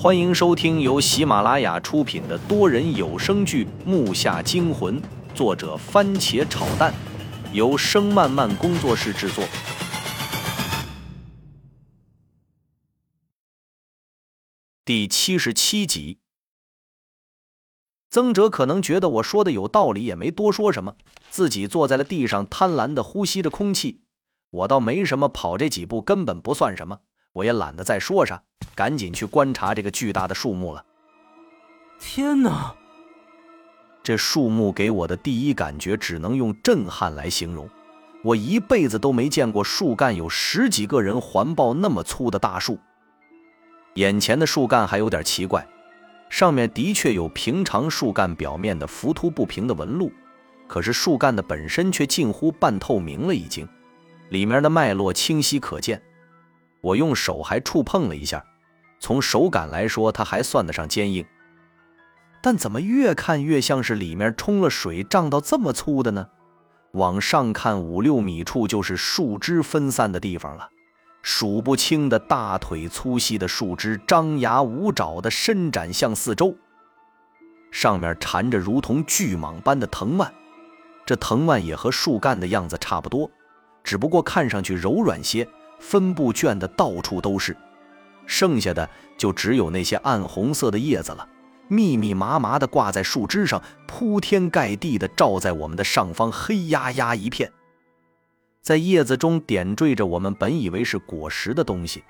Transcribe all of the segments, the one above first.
欢迎收听由喜马拉雅出品的多人有声剧《木下惊魂》，作者番茄炒蛋，由声漫漫工作室制作。第七十七集，曾哲可能觉得我说的有道理，也没多说什么，自己坐在了地上，贪婪的呼吸着空气。我倒没什么，跑这几步根本不算什么。我也懒得再说啥，赶紧去观察这个巨大的树木了。天哪！这树木给我的第一感觉只能用震撼来形容。我一辈子都没见过树干有十几个人环抱那么粗的大树。眼前的树干还有点奇怪，上面的确有平常树干表面的浮凸不平的纹路，可是树干的本身却近乎半透明了，已经，里面的脉络清晰可见。我用手还触碰了一下，从手感来说，它还算得上坚硬。但怎么越看越像是里面冲了水胀到这么粗的呢？往上看五六米处就是树枝分散的地方了，数不清的大腿粗细的树枝张牙舞爪地伸展向四周，上面缠着如同巨蟒般的藤蔓，这藤蔓也和树干的样子差不多，只不过看上去柔软些。分布卷的到处都是，剩下的就只有那些暗红色的叶子了，密密麻麻的挂在树枝上，铺天盖地的照在我们的上方，黑压压一片。在叶子中点缀着我们本以为是果实的东西，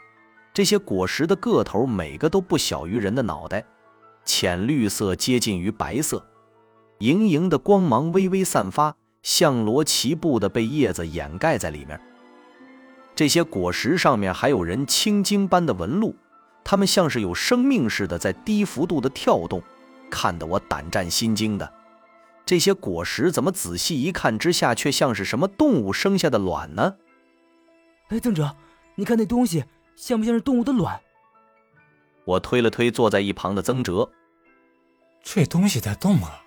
这些果实的个头每个都不小于人的脑袋，浅绿色接近于白色，莹莹的光芒微微散发，像罗棋布的被叶子掩盖在里面。这些果实上面还有人青筋般的纹路，它们像是有生命似的在低幅度的跳动，看得我胆战心惊的。这些果实怎么仔细一看之下，却像是什么动物生下的卵呢？哎，邓哲，你看那东西像不像是动物的卵？我推了推坐在一旁的曾哲，这东西在动啊，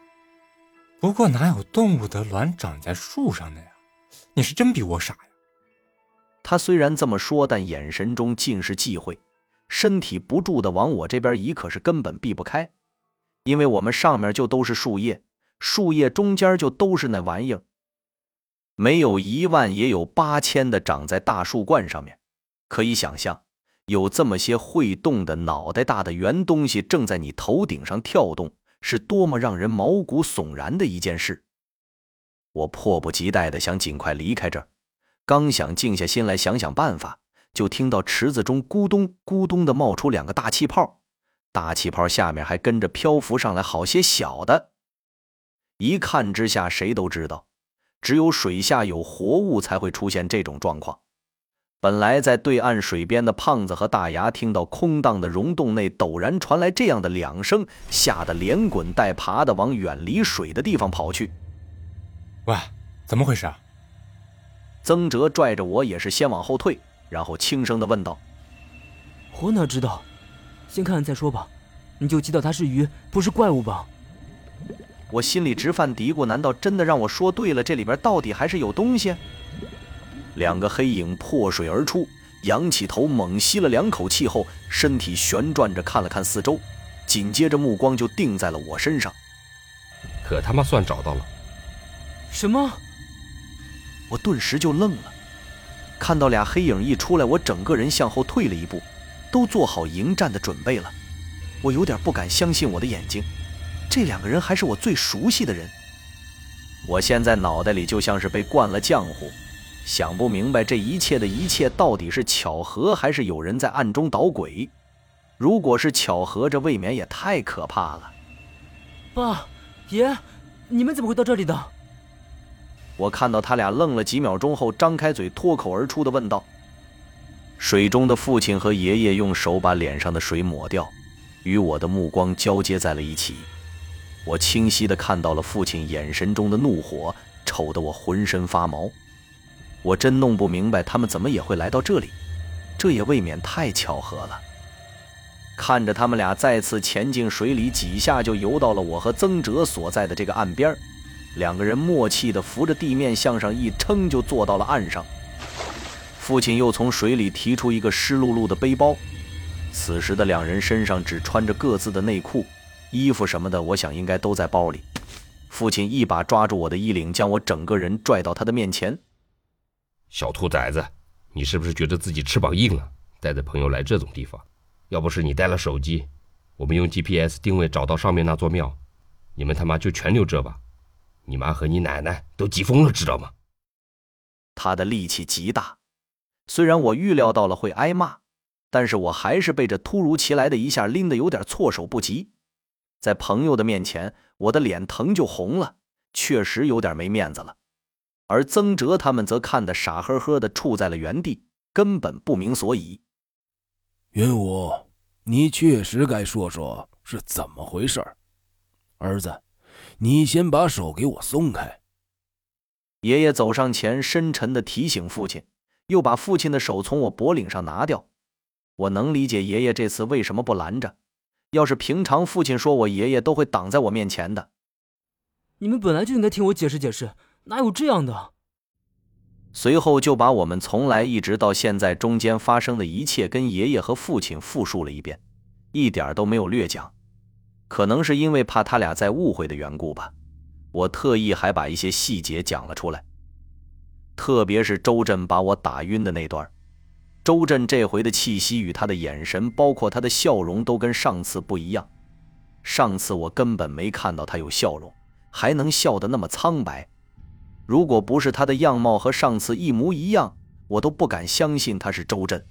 不过哪有动物的卵长在树上的呀？你是真比我傻呀！他虽然这么说，但眼神中尽是忌讳，身体不住的往我这边移，可是根本避不开，因为我们上面就都是树叶，树叶中间就都是那玩意儿，没有一万也有八千的长在大树冠上面，可以想象，有这么些会动的脑袋大的圆东西正在你头顶上跳动，是多么让人毛骨悚然的一件事。我迫不及待的想尽快离开这儿。刚想静下心来想想办法，就听到池子中咕咚咕咚的冒出两个大气泡，大气泡下面还跟着漂浮上来好些小的。一看之下，谁都知道，只有水下有活物才会出现这种状况。本来在对岸水边的胖子和大牙听到空荡的溶洞内陡然传来这样的两声，吓得连滚带爬的往远离水的地方跑去。喂，怎么回事啊？曾哲拽着我也是先往后退，然后轻声的问道：“我哪知道，先看看再说吧。你就知道它是鱼，不是怪物吧？”我心里直犯嘀咕：难道真的让我说对了？这里边到底还是有东西？两个黑影破水而出，仰起头猛吸了两口气后，身体旋转着看了看四周，紧接着目光就定在了我身上。可他妈算找到了！什么？我顿时就愣了，看到俩黑影一出来，我整个人向后退了一步，都做好迎战的准备了。我有点不敢相信我的眼睛，这两个人还是我最熟悉的人。我现在脑袋里就像是被灌了浆糊，想不明白这一切的一切到底是巧合，还是有人在暗中捣鬼。如果是巧合，这未免也太可怕了。爸，爷，你们怎么会到这里的？我看到他俩愣了几秒钟后，张开嘴，脱口而出的问道：“水中的父亲和爷爷用手把脸上的水抹掉，与我的目光交接在了一起。我清晰的看到了父亲眼神中的怒火，瞅得我浑身发毛。我真弄不明白他们怎么也会来到这里，这也未免太巧合了。看着他们俩再次潜进水里，几下就游到了我和曾哲所在的这个岸边。”两个人默契地扶着地面向上一撑，就坐到了岸上。父亲又从水里提出一个湿漉漉的背包，此时的两人身上只穿着各自的内裤，衣服什么的，我想应该都在包里。父亲一把抓住我的衣领，将我整个人拽到他的面前。小兔崽子，你是不是觉得自己翅膀硬了，带着朋友来这种地方？要不是你带了手机，我们用 GPS 定位找到上面那座庙，你们他妈就全留这吧？你妈和你奶奶都急疯了，知道吗？他的力气极大，虽然我预料到了会挨骂，但是我还是被这突如其来的一下拎得有点措手不及。在朋友的面前，我的脸疼就红了，确实有点没面子了。而曾哲他们则看得傻呵呵的，处在了原地，根本不明所以。云武，你确实该说说是怎么回事儿子，你先把手给我松开。爷爷走上前，深沉的提醒父亲，又把父亲的手从我脖领上拿掉。我能理解爷爷这次为什么不拦着。要是平常，父亲说我爷爷都会挡在我面前的。你们本来就应该听我解释解释，哪有这样的？随后就把我们从来一直到现在中间发生的一切跟爷爷和父亲复述了一遍，一点都没有略讲。可能是因为怕他俩再误会的缘故吧。我特意还把一些细节讲了出来，特别是周震把我打晕的那段。周震这回的气息与他的眼神，包括他的笑容，都跟上次不一样。上次我根本没看到他有笑容，还能笑得那么苍白。如果不是他的样貌和上次一模一样，我都不敢相信他是周震。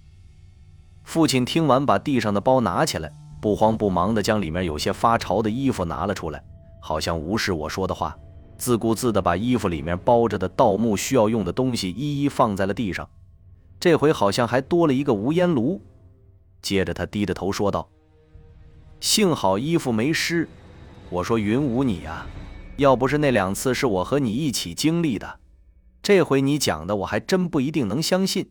父亲听完，把地上的包拿起来，不慌不忙地将里面有些发潮的衣服拿了出来。好像无视我说的话，自顾自地把衣服里面包着的盗墓需要用的东西一一放在了地上。这回好像还多了一个无烟炉。接着他低着头说道：“幸好衣服没湿。”我说：“云武你呀，要不是那两次是我和你一起经历的，这回你讲的我还真不一定能相信。”